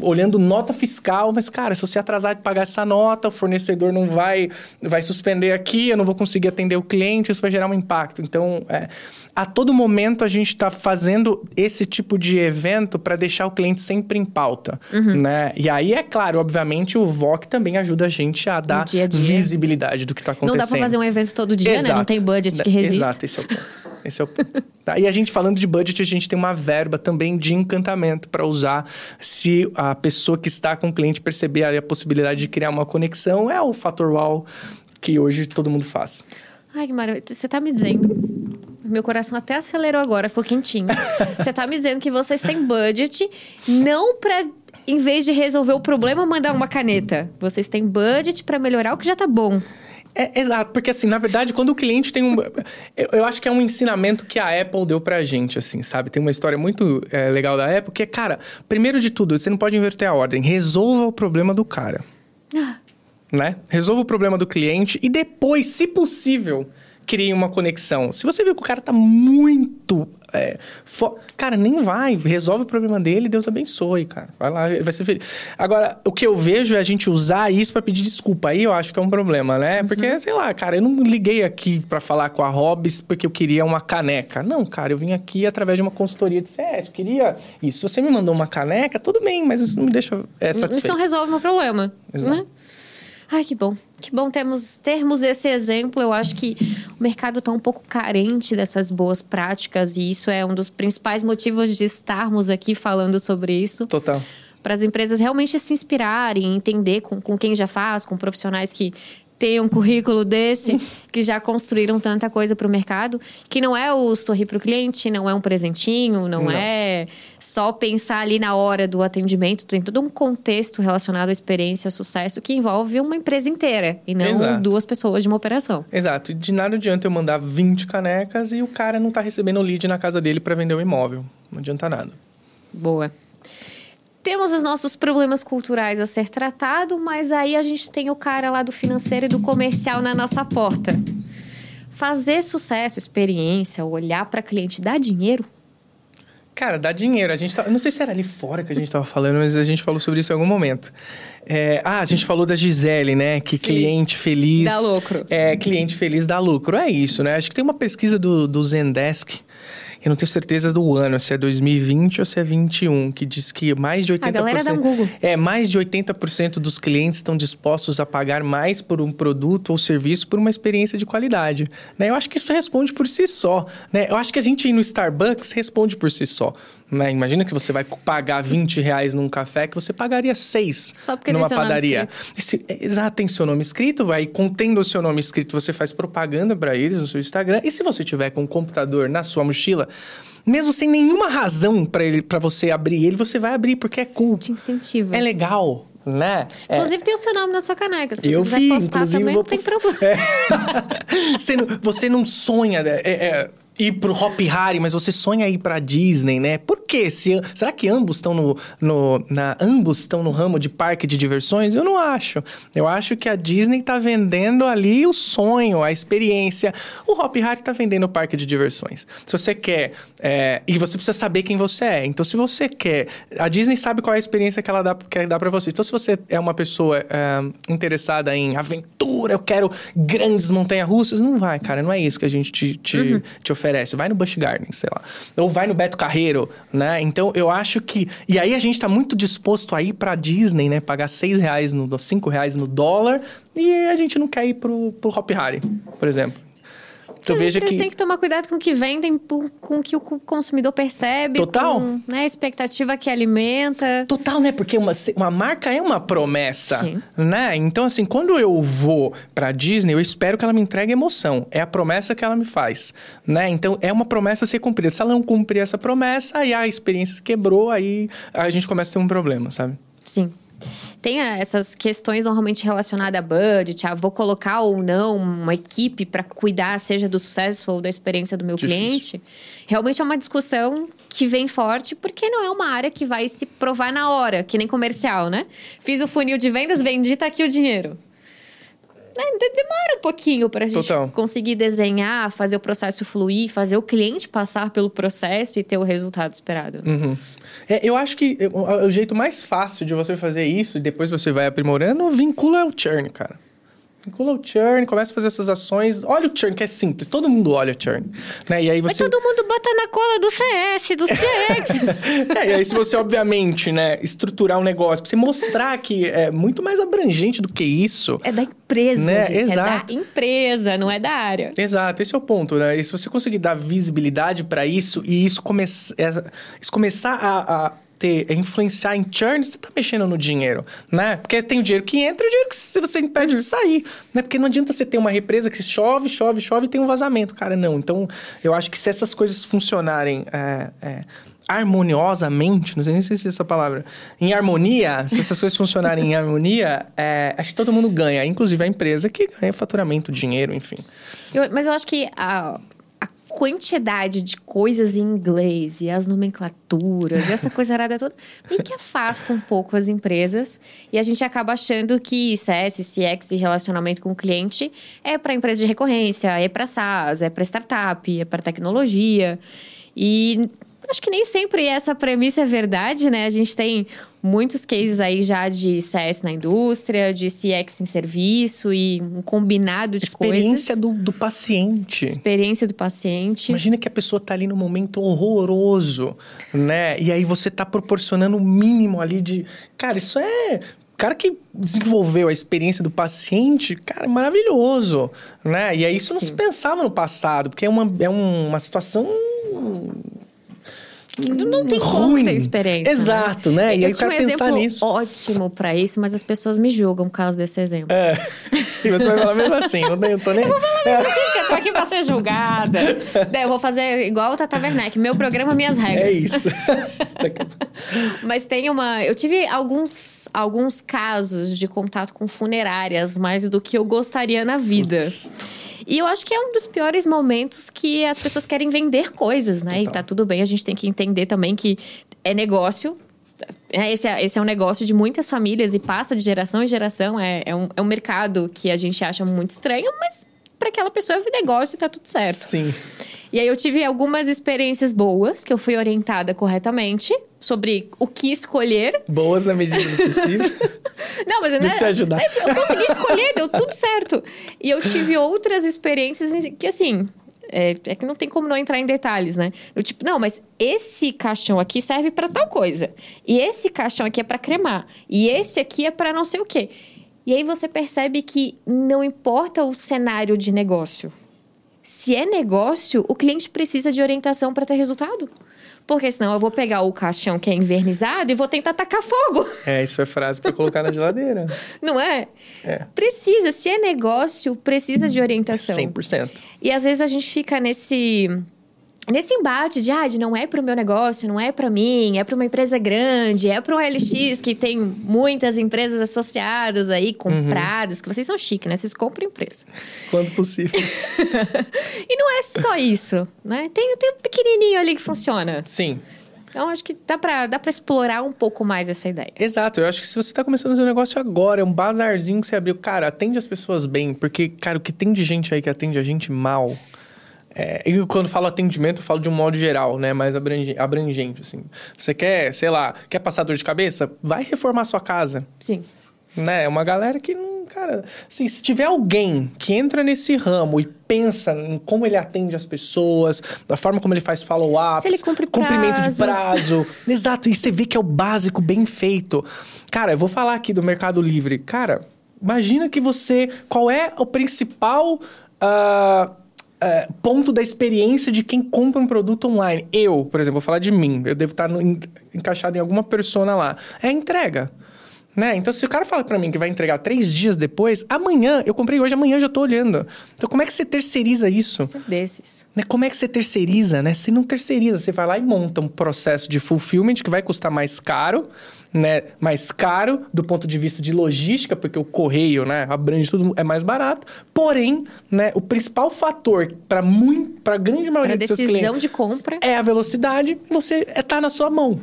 olhando nota fiscal, mas cara, se você atrasar de pagar essa nota, o fornecedor não vai vai suspender aqui, eu não vou conseguir atender o cliente, isso vai gerar um impacto. Então, é, a todo momento a gente está fazendo esse tipo de evento para deixar o cliente sempre em pauta, uhum. né? E aí é claro, obviamente o VOC também ajuda a gente a dar dia -dia. visibilidade do que está acontecendo. Não dá para fazer um evento todo dia, Exato. né? Não tem budget que resista. Exato, esse é o ponto. Esse é o ponto. <laughs> tá? E a gente falando de budget, a gente tem uma verba também de encantamento para usar se a pessoa que está com o cliente perceber a possibilidade de criar uma conexão, é o fator wow que hoje todo mundo faz. Ai, que maravilha. Você está me dizendo meu coração até acelerou agora, ficou quentinho. <laughs> Você tá me dizendo que vocês têm budget não para em vez de resolver o problema, mandar uma caneta. Vocês têm budget para melhorar o que já tá bom. É, exato, porque assim, na verdade, quando o cliente tem um. Eu, eu, acho que é um ensinamento que a Apple deu pra gente, assim, sabe? Tem uma história muito é, legal da Apple, que é, cara, primeiro de tudo, você não pode inverter a ordem. Resolva o problema do cara. Ah. Né? Resolva o problema do cliente e depois, se possível, crie uma conexão. Se você vê que o cara tá muito. É. Cara, nem vai. Resolve o problema dele, Deus abençoe, cara. Vai lá, vai ser feliz. Agora, o que eu vejo é a gente usar isso para pedir desculpa. Aí eu acho que é um problema, né? Uhum. Porque, sei lá, cara, eu não liguei aqui para falar com a Hobbs porque eu queria uma caneca. Não, cara, eu vim aqui através de uma consultoria de CS. Eu queria isso. Se você me mandou uma caneca, tudo bem, mas isso não me deixa é, satisfeito. Isso não resolve o meu problema. Exato. Né? Ai, que bom. Que bom termos, termos esse exemplo. Eu acho que o mercado está um pouco carente dessas boas práticas e isso é um dos principais motivos de estarmos aqui falando sobre isso. Total para as empresas realmente se inspirarem, entender com, com quem já faz, com profissionais que ter um currículo desse, <laughs> que já construíram tanta coisa para o mercado, que não é o sorrir para o cliente, não é um presentinho, não, não, é só pensar ali na hora do atendimento, tem todo um contexto relacionado à experiência, sucesso, que envolve uma empresa inteira e não Exato. duas pessoas de uma operação. Exato. E de nada adianta eu mandar 20 canecas e o cara não está recebendo o lead na casa dele para vender o imóvel. Não adianta nada. Boa. Temos os nossos problemas culturais a ser tratado, mas aí a gente tem o cara lá do financeiro e do comercial na nossa porta. Fazer sucesso, experiência, olhar para cliente dá dinheiro? Cara, dá dinheiro. A gente tá, não sei se era ali fora que a gente estava falando, mas a gente falou sobre isso em algum momento. É, ah, a gente falou da Gisele, né? Que Sim. cliente feliz. Dá lucro. É, cliente feliz dá lucro. É isso, né? Acho que tem uma pesquisa do, do Zendesk eu não tenho certeza do ano, se é 2020 ou se é 21, que diz que mais de 80%. A galera dá um Google. É, mais de 80% dos clientes estão dispostos a pagar mais por um produto ou serviço por uma experiência de qualidade. Né? Eu acho que isso responde por si só. Né? Eu acho que a gente ir no Starbucks responde por si só. Né? Imagina que você vai pagar 20 reais num café que você pagaria 6 Só porque numa tem padaria. Esse, é, exato, tem seu nome escrito, vai contendo o seu nome escrito, você faz propaganda para eles no seu Instagram. E se você tiver com um computador na sua mochila, mesmo sem nenhuma razão para ele para você abrir ele, você vai abrir porque é cool. Te incentiva. É legal. Né? Inclusive é. tem o seu nome na sua caneca. Se você eu quiser vi, postar também, não tem problema. <laughs> É. você, não, você não sonha. Né? É, é ir pro Hop Harry, mas você sonha ir pra Disney, né? Por quê? Se, será que ambos estão no, no, na, ambos estão no ramo de parque de diversões? Eu não acho. Eu acho que a Disney tá vendendo ali o sonho, a experiência. O Hop Harry tá vendendo o parque de diversões. Se você quer... É, e você precisa saber quem você é. Então, se você quer... A Disney sabe qual é a experiência que ela dá, quer dar para você. Então, se você é uma pessoa é, interessada em aventura, eu quero grandes montanhas-russas, não vai, cara. Não é isso que a gente te, te, uhum. te oferece oferece. Vai no Busch Garden, sei lá. Ou vai no Beto Carreiro, né? Então, eu acho que... E aí, a gente tá muito disposto a ir pra Disney, né? Pagar seis reais, no, cinco reais no dólar. E a gente não quer ir pro, pro Hop Harry, por exemplo. Então, veja que... têm que tomar cuidado com o que vendem, com o que o consumidor percebe. Total. Com né, a expectativa que alimenta. Total, né? Porque uma, uma marca é uma promessa, Sim. né? Então, assim, quando eu vou pra Disney, eu espero que ela me entregue emoção. É a promessa que ela me faz, né? Então, é uma promessa a ser cumprida. Se ela não cumprir essa promessa, aí a experiência quebrou, aí a gente começa a ter um problema, sabe? Sim. Tem essas questões normalmente relacionadas a budget, a vou colocar ou não uma equipe para cuidar, seja do sucesso ou da experiência do meu Difícil. cliente. Realmente é uma discussão que vem forte, porque não é uma área que vai se provar na hora, que nem comercial, né? Fiz o funil de vendas, vendi, tá aqui o dinheiro. Né, de- Demora um pouquinho para a gente Total. conseguir desenhar, fazer o processo fluir, fazer o cliente passar pelo processo e ter o resultado esperado. Uhum. É, eu acho que o, o jeito mais fácil de você fazer isso, e depois você vai aprimorando, vincula o churn, cara. Vincula o churn, começa a fazer essas ações. Olha o churn, que é simples. Todo mundo olha o churn. Né? E aí Mas você... todo mundo bota na cola do CS, do CX. <laughs> É, e aí se você, obviamente, né, estruturar um negócio, pra você mostrar que é muito mais abrangente do que isso... é da empresa, Né? gente. Exato. É da empresa, não é da área. Exato, esse é o ponto, né? E se você conseguir dar visibilidade para isso e isso, come isso começar a, a ter, a influenciar em churn, você tá mexendo no dinheiro, né? Porque tem o dinheiro que entra e o dinheiro que você impede de sair, né? Porque não adianta você ter uma represa que chove, chove, chove e tem um vazamento, cara, não. Então, eu acho que se essas coisas funcionarem é, é, harmoniosamente, não sei nem se existe essa palavra, em harmonia, se essas coisas funcionarem em <laughs> harmonia, é, acho que todo mundo ganha, inclusive a empresa que ganha faturamento, dinheiro, enfim. Eu- mas eu acho que a quantidade de coisas em inglês e as nomenclaturas e essa coisa arada toda meio que afasta um pouco as empresas e a gente acaba achando que CS, CX e relacionamento com o cliente é para empresa de recorrência, é para SaaS, é para startup, é para tecnologia. E acho que nem sempre essa premissa é verdade, né? A gente tem muitos cases aí já de CS na indústria, de CX em serviço e um combinado de coisas. experiência do, do paciente. Experiência do paciente. Imagina que a pessoa tá ali num momento horroroso, né? E aí você tá proporcionando o mínimo ali de. Cara, isso é. O cara que desenvolveu a experiência do paciente, cara, é maravilhoso, né? E aí isso não Sim. se pensava no passado, porque é uma, é um- uma situação. Não tem como ruim. ter experiência. Exato, né? E Eu aí o tinha cara um pensar nisso. ótimo pra isso, mas as pessoas me julgam por causa desse exemplo. É. E você vai falar mesmo assim, eu nem- eu tô nem. Sim, porque eu tô aqui pra ser julgada. Daí eu vou fazer igual o Tata Werneck, meu programa, minhas regras. É isso. <laughs> Mas tem uma. Eu tive alguns, alguns casos de contato com funerárias, mais do que eu gostaria na vida. E eu acho que é um dos piores momentos que as pessoas querem vender coisas, né? E Total. tá tudo bem, a gente tem que entender também que é negócio. É, Esse, é, esse é um negócio de muitas famílias e passa de geração em geração. É, é, um, é um mercado que a gente acha muito estranho, mas para aquela pessoa é negócio e tá tudo certo. Sim. E aí eu tive algumas experiências boas, que eu fui orientada corretamente sobre o que escolher. Boas na medida do possível. <laughs> Não, mas Deixa né, eu ajudar. Eu consegui escolher, deu tudo certo. E eu tive outras experiências que, assim. É, é que não tem como não entrar em detalhes, né? Eu, tipo, não, mas esse caixão aqui serve pra tal coisa. E esse caixão aqui é pra cremar. E esse aqui é pra não sei o quê. E aí você percebe que não importa o cenário de negócio. Se é negócio, o cliente precisa de orientação para ter resultado. Porque senão eu vou pegar o caixão que é invernizado e vou tentar tacar fogo. <laughs> É, isso é frase pra colocar na geladeira. <laughs> Não é? É. Precisa. Se é negócio, precisa de orientação. 100%. E às vezes a gente fica nesse nesse embate de ah, de não é para o meu negócio, não é para mim, é para uma empresa grande, é para um LX que tem muitas empresas associadas aí compradas, que vocês são chiques, né? Vocês compram empresa. <laughs> Quando possível. <laughs> e não é só isso, né? Tem, tem um pequenininho ali que funciona. Sim. Então acho que dá para dá para explorar um pouco mais essa ideia. Exato, eu acho que se você tá começando o seu negócio agora, é um bazarzinho que você abriu, cara, atende as pessoas bem, porque, cara, o que tem de gente aí que atende a gente mal. É, e quando falo atendimento, eu falo de um modo geral, né? Mais abrange- abrangente, assim. Você quer, sei lá, quer passar dor de cabeça? Vai reformar sua casa. Sim. né? É uma galera que não, cara, assim, se tiver alguém que entra nesse ramo e pensa em como ele atende as pessoas, da forma como ele faz follow-ups, ele cumpre cumprimento de prazo. prazo, <laughs> exato, e você vê que é o básico bem feito. Cara, eu vou falar aqui do Mercado Livre. Cara, imagina que você, qual é o principal ah, ah, ponto da experiência de quem compra um produto online? Eu, por exemplo, vou falar de mim. Eu devo estar no- en- encaixado em alguma persona lá. É a entrega. Né? Então, se o cara fala para mim que vai entregar três dias depois, amanhã, eu comprei hoje, amanhã eu já tô olhando. Então, como é que você terceiriza isso? É desses. Né? Como é que você terceiriza, né? Você não terceiriza, você vai lá e monta um processo de fulfillment que vai custar mais caro, né? Mais caro do ponto de vista de logística, porque o correio, né, abrange tudo, é mais barato. Porém, né, o principal fator para muito, para grande maioria Pra dos seus clientes decisão de compra. é a velocidade, você é, tá na sua mão,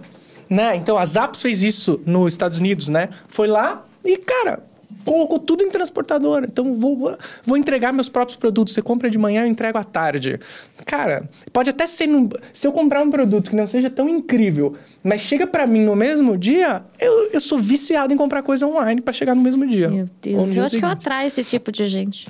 né? Então a Zappos fez isso nos Estados Unidos, né? Foi lá e, cara, colocou tudo em transportadora. Então vou, vou entregar meus próprios produtos. Você compra de manhã, eu entrego à tarde. Cara, pode até ser num, se eu comprar um produto que não seja tão incrível, mas chega pra mim no mesmo dia, eu, eu sou viciado em comprar coisa online pra chegar no mesmo dia. Meu Deus, eu acho que eu atraio esse tipo de gente.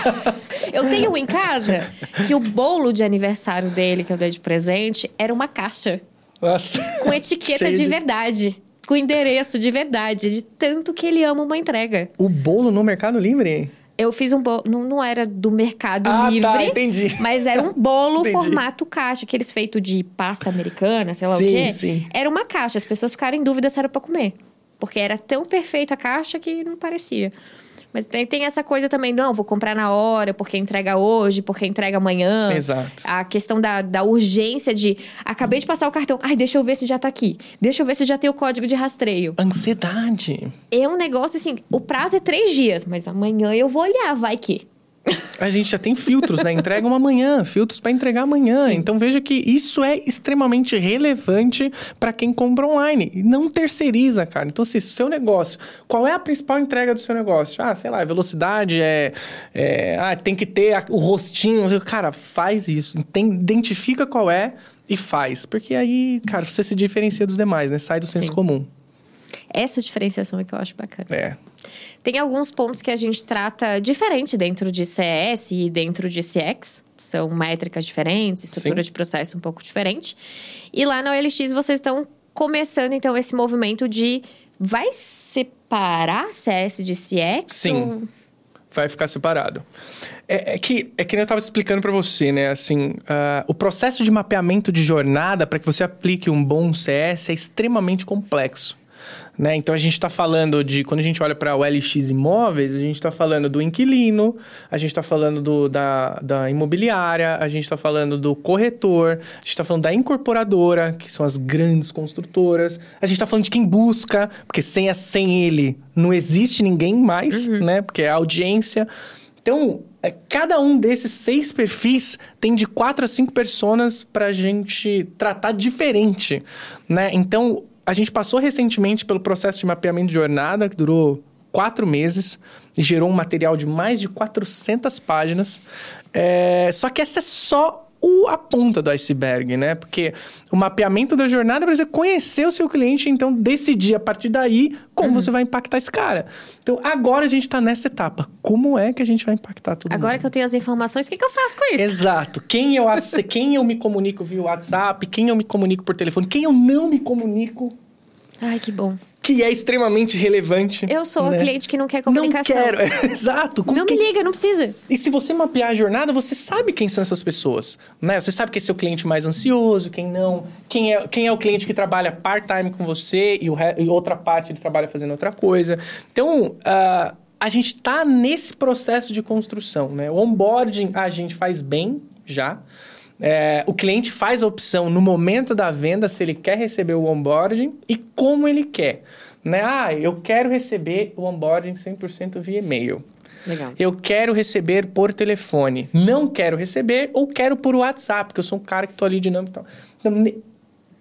<laughs> eu tenho um em casa que o bolo de aniversário dele, que eu dei de presente, era uma caixa Nossa. com etiqueta de verdade. Com endereço de verdade, de tanto que ele ama uma entrega. O bolo no Mercado Livre? Eu fiz um bolo, não, não era do Mercado Ah, tá, Livre, entendi. mas era um bolo <laughs> Entendi. formato caixa, aqueles feito de pasta americana, sei lá Sim, o quê. sim. Era uma caixa, as pessoas ficaram em dúvida se era pra comer. Porque era tão perfeita a caixa que não parecia. Mas tem, tem essa coisa também, não, vou comprar na hora, porque entrega hoje, porque entrega amanhã. Exato. A questão da, da urgência de, acabei de passar o cartão, ai, deixa eu ver se já tá aqui. Deixa eu ver se já tem o código de rastreio. Ansiedade. É um negócio assim, o prazo é três dias, mas amanhã eu vou olhar, vai que. A gente já tem filtros, né? Entrega uma amanhã, filtros para entregar amanhã. Então veja que isso é extremamente relevante para quem compra online. E Não terceiriza, cara. Então, se o seu negócio, qual é a principal entrega do seu negócio? Ah, sei lá, velocidade é. é ah, tem que ter a- o rostinho. Cara, faz isso. Identifica qual é e faz. Porque aí, cara, você se diferencia dos demais, né? Sai do senso Sim. comum. Essa diferenciação é que eu acho bacana. É. Tem alguns pontos que a gente trata diferente dentro de CS e dentro de CX. São métricas diferentes, estrutura Sim. de processo um pouco diferente. E lá na OLX vocês estão começando, então, esse movimento de... Vai separar CS de CX? Sim. Ou- vai ficar separado. É, é que é que nem eu estava explicando para você, né? Assim, ah, o processo de mapeamento de jornada para que você aplique um bom CS é extremamente complexo. Né? Então a gente está falando de quando a gente olha para o LX imóveis, a gente está falando do inquilino, a gente está falando do, da, da imobiliária, a gente está falando do corretor, a gente está falando da incorporadora, que são as grandes construtoras, a gente está falando de quem busca, porque sem, a- sem ele não existe ninguém mais, né? Porque é a audiência. Então, é, cada um desses seis perfis tem de quatro a cinco personas para a gente tratar diferente, né? Então, a gente passou recentemente pelo processo de mapeamento de jornada, que durou quatro meses e gerou um material de mais de 400 páginas. É, só que essa é só o, a ponta do iceberg, né? Porque o mapeamento da jornada precisa conhecer o seu cliente, então decidir a partir daí como você vai impactar esse cara. Então agora a gente está nessa etapa. Como é que a gente vai impactar todo Agora mundo? que eu tenho as informações, o que, que eu faço com isso? Exato. Quem eu, <laughs> quem eu me comunico via WhatsApp, quem eu me comunico por telefone, quem eu não me comunico, Ai, que bom. Que é extremamente relevante. Eu sou né? o cliente que não quer comunicação. Não quero. <laughs> Exato. Não me liga, não precisa. E se você mapear a jornada, você sabe quem são essas pessoas, né? Você sabe quem é seu cliente mais ansioso, quem não, quem é, quem é o cliente que trabalha part-time com você e, o re- e outra parte ele trabalha fazendo outra coisa. Então, ah, a gente está nesse processo de construção, né? O onboarding a gente faz bem já. É, o cliente faz a opção no momento da venda se ele quer receber o onboarding e como ele quer. Né? Ah, eu quero receber o onboarding 100% via e-mail. Legal. Eu quero receber por telefone. Não quero receber ou quero por WhatsApp, porque eu sou um cara que tô ali dinâmico e tal. Então,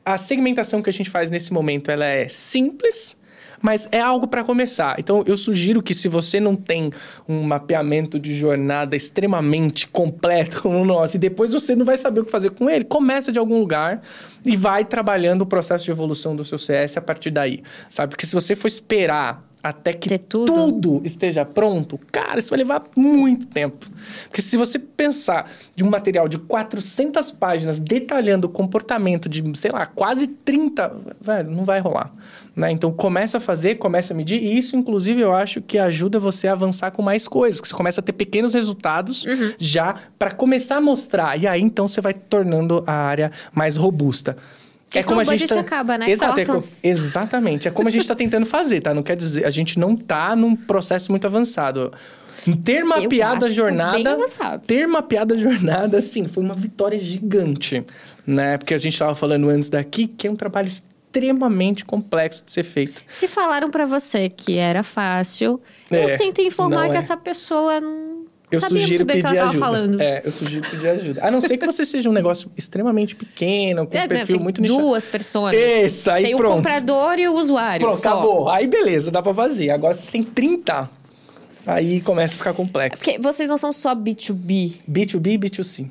a segmentação que a gente faz nesse momento, ela é simples, mas é algo para começar. Então, eu sugiro que se você não tem um mapeamento de jornada extremamente completo <laughs> como o nosso, e depois você não vai saber o que fazer com ele, começa de algum lugar e vai trabalhando o processo de evolução do seu CS a partir daí. Sabe? Porque se você for esperar até que tudo. tudo esteja pronto, cara, isso vai levar muito tempo. Porque se você pensar de um material de 400 páginas detalhando o comportamento de, sei lá, quase 30, velho, não vai rolar. Né? Então começa a fazer, começa a medir, e isso, inclusive, eu acho que ajuda você a avançar com mais coisas. Que você começa a ter pequenos resultados já para começar a mostrar. E aí, então, você vai tornando a área mais robusta. É como a gente tá... acaba, né? Exato, é co... exatamente. É como a gente está tentando fazer, tá? Não quer dizer, a gente não tá num processo muito avançado. Ter mapeado a jornada, ter mapeado a jornada, assim, foi uma vitória gigante, né? Porque a gente estava falando antes daqui que é um trabalho extremamente complexo de ser feito. Se falaram para você que era fácil, é, eu sinto informar que é. essa pessoa não eu sabia sugiro pedir ajuda. É, eu sugiro pedir ajuda. A não ser que você seja um negócio extremamente pequeno, com é, um perfil tem muito nichado. Duas pessoas. Isso, aí tem pronto. O comprador e o usuário. Pronto, só. acabou. Aí beleza, dá pra fazer. Agora vocês têm 30. Aí começa a ficar complexo. Porque vocês não são só B2B. B2B e B2C.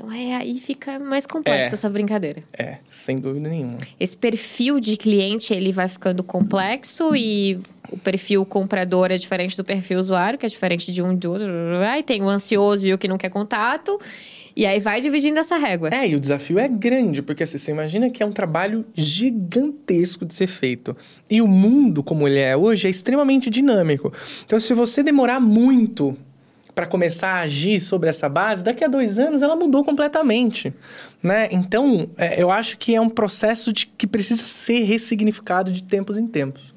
Então é, aí fica mais complexa é, essa brincadeira. É, sem dúvida nenhuma. Esse perfil de cliente, ele vai ficando complexo e o perfil comprador é diferente do perfil usuário, que é diferente de um e do outro. Aí tem o ansioso e o que não quer contato. E aí vai dividindo essa régua. É, e o desafio é grande, porque assim, você imagina que é um trabalho gigantesco de ser feito. E o mundo, como ele é hoje, é extremamente dinâmico. Então, se você demorar muito para começar a agir sobre essa base, daqui a dois anos ela mudou completamente. Né? Então, é, eu acho que é um processo de, que precisa ser ressignificado de tempos em tempos.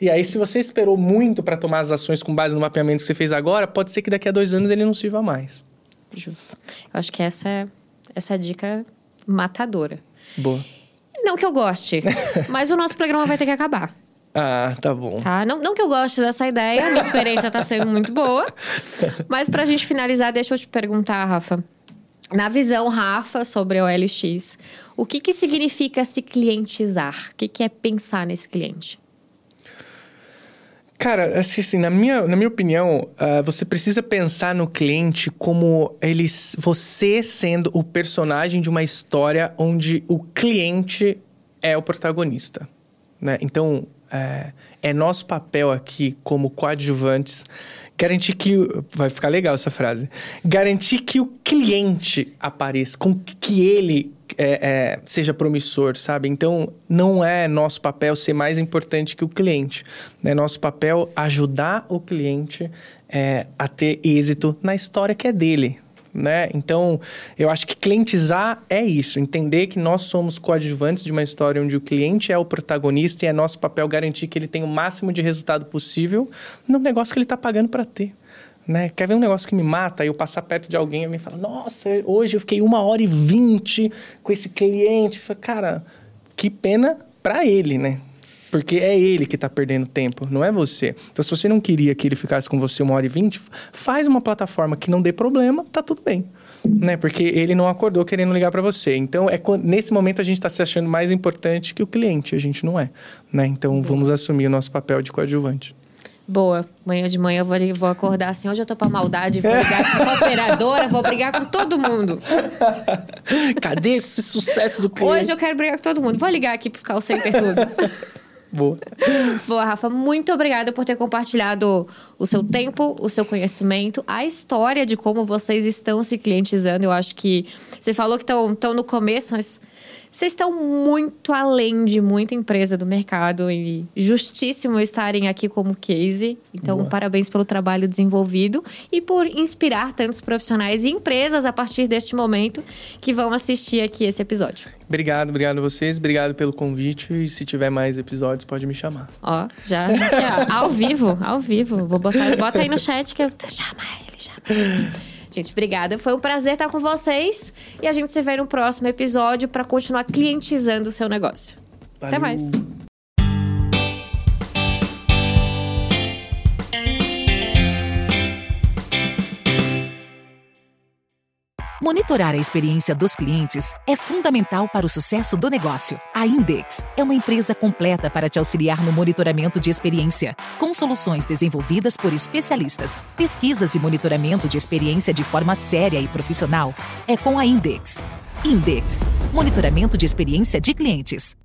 E aí, se você esperou muito para tomar as ações com base no mapeamento que você fez agora, pode ser que daqui a dois anos ele não sirva mais. Justo. Eu acho que essa é essa é dica matadora. Boa. Não que eu goste, <laughs> mas o nosso programa vai ter que acabar. Ah, tá bom. Tá? Não, não que eu goste dessa ideia, a minha experiência tá sendo muito boa. <laughs> Mas pra gente finalizar, deixa eu te perguntar, Rafa. Na visão Rafa sobre o OLX, o que, que significa se clientizar? O que, que é pensar nesse cliente? Cara, assim, na minha, na minha opinião, uh, você precisa pensar no cliente como eles, você sendo o personagem de uma história onde o cliente é o protagonista. Né? Então, é, é nosso papel aqui, como coadjuvantes, garantir que. Vai ficar legal essa frase. Garantir que o cliente apareça, com que ele é, é, seja promissor, sabe? Então, não é nosso papel ser mais importante que o cliente. É nosso papel ajudar o cliente é, a ter êxito na história que é dele, né? Então, eu acho que clientizar é isso, entender que nós somos coadjuvantes de uma história onde o cliente é o protagonista e é nosso papel garantir que ele tenha o máximo de resultado possível no negócio que ele está pagando para ter. Né? Quer ver um negócio que me mata? Eu passar perto de alguém e me fala, nossa, hoje eu fiquei uma hora e vinte com esse cliente. Cara, que pena para ele, né? Porque é ele que está perdendo tempo, não é você. Então, se você não queria que ele ficasse com você uma hora e vinte, faz uma plataforma que não dê problema, tá tudo bem. Né? Porque ele não acordou querendo ligar para você. Então, é nesse momento a gente está se achando mais importante que o cliente, a gente não é. Né? Então, vamos assumir o nosso papel de coadjuvante. Boa. Manhã de manhã eu vou, vou acordar assim, hoje eu tô pra maldade, vou ligar com a <laughs> operadora, vou brigar com todo mundo. Cadê esse sucesso do cliente? Hoje eu quero brigar com todo mundo. Vou ligar aqui pros call center tudo. <laughs> Boa. Boa, Rafa. Muito obrigada por ter compartilhado o seu tempo, o seu conhecimento, a história de como vocês estão se clientizando. Eu acho que você falou que estão no começo, mas vocês estão muito além de muita empresa do mercado e justíssimo estarem aqui como case. Então, Boa. parabéns pelo trabalho desenvolvido e por inspirar tantos profissionais e empresas a partir deste momento que vão assistir aqui esse episódio. Obrigado, obrigado a vocês, obrigado pelo convite e se tiver mais episódios pode me chamar. Ó, já, já ao vivo, ao vivo. Vou botar, bota aí no chat que eu chama ele, chama. Gente, obrigada. Foi um prazer estar com vocês. E a gente se vê no próximo episódio para continuar clientizando o seu negócio. Valeu. Até mais. Monitorar a experiência dos clientes é fundamental para o sucesso do negócio. A Index é uma empresa completa para te auxiliar no monitoramento de experiência, com soluções desenvolvidas por especialistas. Pesquisas e monitoramento de experiência de forma séria e profissional é com a Index. Index Monitoramento de experiência de clientes.